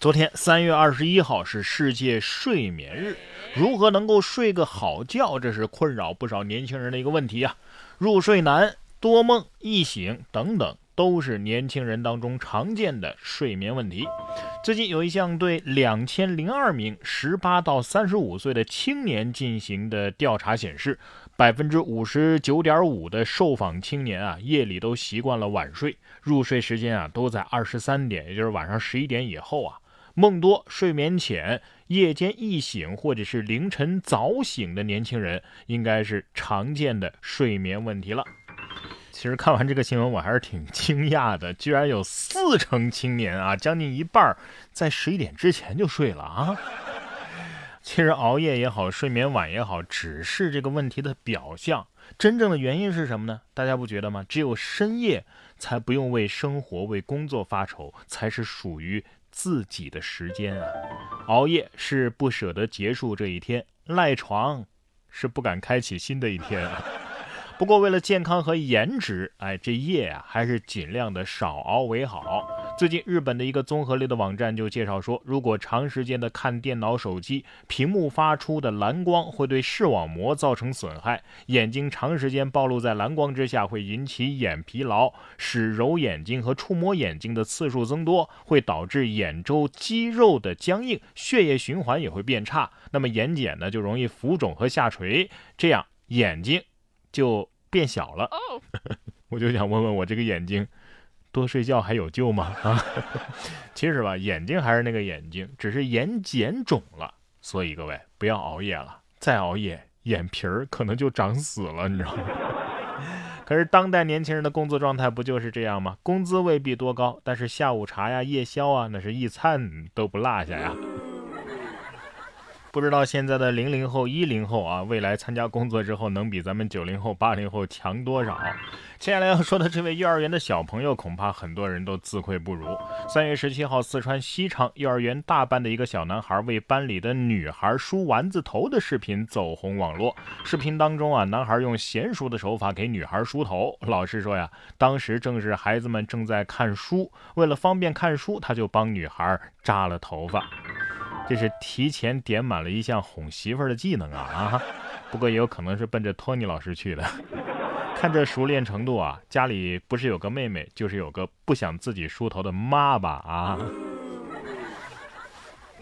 昨天三月二十一号是世界睡眠日，如何能够睡个好觉，这是困扰不少年轻人的一个问题啊。入睡难、多梦、易醒等等，都是年轻人当中常见的睡眠问题。最近有一项对两千零二名十八到三十五岁的青年进行的调查显示，百分之五十九点五的受访青年啊，夜里都习惯了晚睡，入睡时间啊都在二十三点，也就是晚上十一点以后啊。梦多、睡眠浅、夜间易醒或者是凌晨早醒的年轻人，应该是常见的睡眠问题了。其实看完这个新闻，我还是挺惊讶的，居然有四成青年啊，将近一半在十一点之前就睡了啊。其实熬夜也好，睡眠晚也好，只是这个问题的表象，真正的原因是什么呢？大家不觉得吗？只有深夜才不用为生活、为工作发愁，才是属于。自己的时间啊，熬夜是不舍得结束这一天，赖床是不敢开启新的一天。不过为了健康和颜值，哎，这夜啊还是尽量的少熬为好。最近，日本的一个综合类的网站就介绍说，如果长时间的看电脑、手机，屏幕发出的蓝光会对视网膜造成损害，眼睛长时间暴露在蓝光之下会引起眼疲劳，使揉眼睛和触摸眼睛的次数增多，会导致眼周肌肉的僵硬，血液循环也会变差，那么眼睑呢就容易浮肿和下垂，这样眼睛就变小了。我就想问问我这个眼睛。多睡觉还有救吗？啊，其实吧，眼睛还是那个眼睛，只是眼睑肿了。所以各位不要熬夜了，再熬夜眼皮儿可能就长死了，你知道吗？可是当代年轻人的工作状态不就是这样吗？工资未必多高，但是下午茶呀、夜宵啊，那是一餐都不落下呀。不知道现在的零零后、一零后啊，未来参加工作之后能比咱们九零后、八零后强多少？接下来要说的这位幼儿园的小朋友，恐怕很多人都自愧不如。三月十七号，四川西昌幼儿园大班的一个小男孩为班里的女孩梳丸子头的视频走红网络。视频当中啊，男孩用娴熟的手法给女孩梳头。老师说呀，当时正是孩子们正在看书，为了方便看书，他就帮女孩扎了头发。这是提前点满了一项哄媳妇儿的技能啊啊！不过也有可能是奔着托尼老师去的。看这熟练程度啊，家里不是有个妹妹，就是有个不想自己梳头的妈吧啊！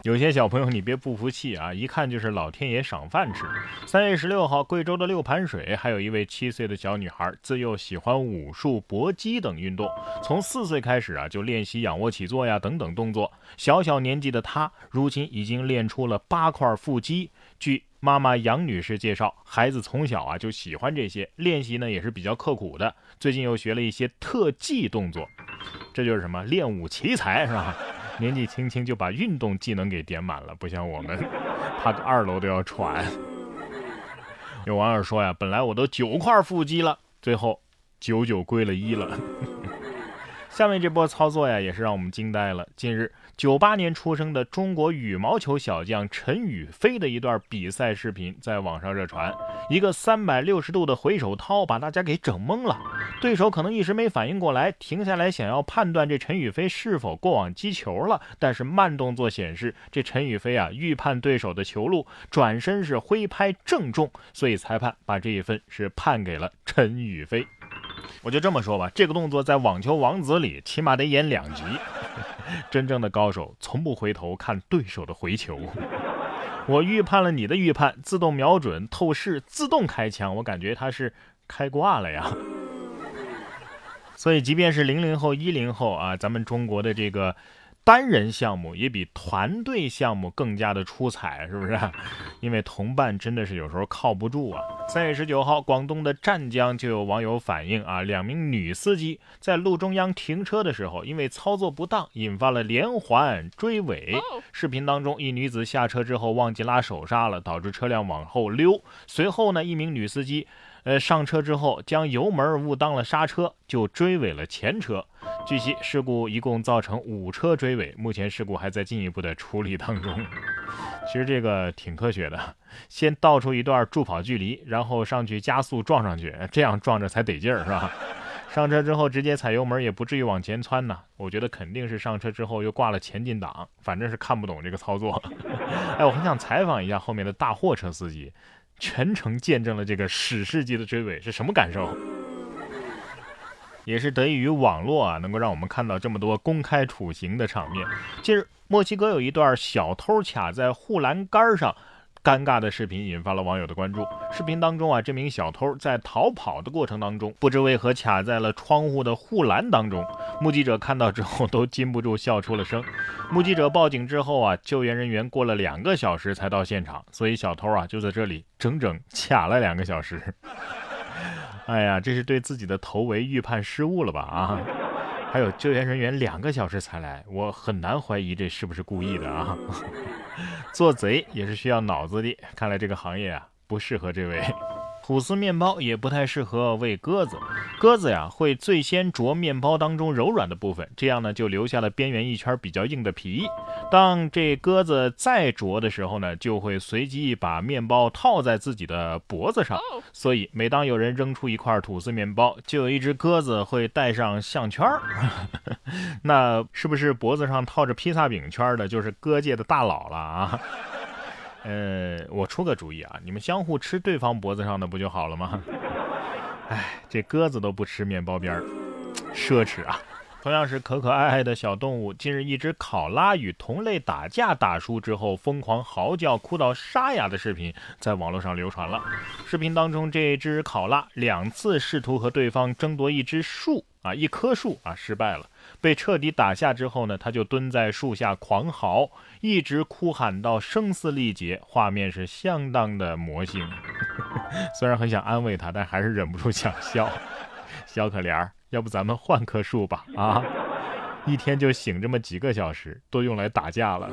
有些小朋友，你别不服气啊！一看就是老天爷赏饭吃。三月十六号，贵州的六盘水还有一位七岁的小女孩，自幼喜欢武术、搏击等运动，从四岁开始啊就练习仰卧起坐呀等等动作。小小年纪的她，如今已经练出了八块腹肌。据妈妈杨女士介绍，孩子从小啊就喜欢这些，练习呢也是比较刻苦的。最近又学了一些特技动作，这就是什么练武奇才，是吧？年纪轻轻就把运动技能给点满了，不像我们，爬个二楼都要喘。有网友说呀，本来我都九块腹肌了，最后九九归了一了。下面这波操作呀，也是让我们惊呆了。近日，九八年出生的中国羽毛球小将陈雨菲的一段比赛视频在网上热传，一个三百六十度的回手掏，把大家给整懵了。对手可能一时没反应过来，停下来想要判断这陈雨菲是否过网击球了，但是慢动作显示，这陈雨菲啊预判对手的球路，转身是挥拍正中，所以裁判把这一分是判给了陈雨菲。我就这么说吧，这个动作在《网球王子》里起码得演两集。真正的高手从不回头看对手的回球。我预判了你的预判，自动瞄准、透视、自动开枪，我感觉他是开挂了呀。所以，即便是零零后、一零后啊，咱们中国的这个。单人项目也比团队项目更加的出彩，是不是？因为同伴真的是有时候靠不住啊。三月十九号，广东的湛江就有网友反映啊，两名女司机在路中央停车的时候，因为操作不当，引发了连环追尾。视频当中，一女子下车之后忘记拉手刹了，导致车辆往后溜。随后呢，一名女司机。呃，上车之后将油门误当了刹车，就追尾了前车。据悉，事故一共造成五车追尾，目前事故还在进一步的处理当中。其实这个挺科学的，先倒出一段助跑距离，然后上去加速撞上去，这样撞着才得劲儿，是吧？上车之后直接踩油门也不至于往前窜呢。我觉得肯定是上车之后又挂了前进档，反正是看不懂这个操作。哎，我很想采访一下后面的大货车司机，全程见证了这个史诗级的追尾是什么感受？也是得益于网络啊，能够让我们看到这么多公开处刑的场面。近日，墨西哥有一段小偷卡在护栏杆上。尴尬的视频引发了网友的关注。视频当中啊，这名小偷在逃跑的过程当中，不知为何卡在了窗户的护栏当中。目击者看到之后都禁不住笑出了声。目击者报警之后啊，救援人员过了两个小时才到现场，所以小偷啊就在这里整整卡了两个小时。哎呀，这是对自己的头围预判失误了吧？啊！还有救援人员两个小时才来，我很难怀疑这是不是故意的啊！做贼也是需要脑子的，看来这个行业啊不适合这位。吐司面包也不太适合喂鸽子，鸽子呀会最先啄面包当中柔软的部分，这样呢就留下了边缘一圈比较硬的皮。当这鸽子再啄的时候呢，就会随机把面包套在自己的脖子上。所以每当有人扔出一块吐司面包，就有一只鸽子会戴上项圈儿。那是不是脖子上套着披萨饼圈的，就是鸽界的大佬了啊？呃，我出个主意啊，你们相互吃对方脖子上的不就好了吗？哎，这鸽子都不吃面包边儿，奢侈啊！同样是可可爱爱的小动物，近日一只考拉与同类打架打输之后，疯狂嚎叫、哭到沙哑的视频在网络上流传了。视频当中，这只考拉两次试图和对方争夺一只树啊，一棵树啊，失败了。被彻底打下之后呢，他就蹲在树下狂嚎，一直哭喊到声嘶力竭，画面是相当的魔性。虽然很想安慰他，但还是忍不住想笑。小可怜儿，要不咱们换棵树吧？啊，一天就醒这么几个小时，都用来打架了。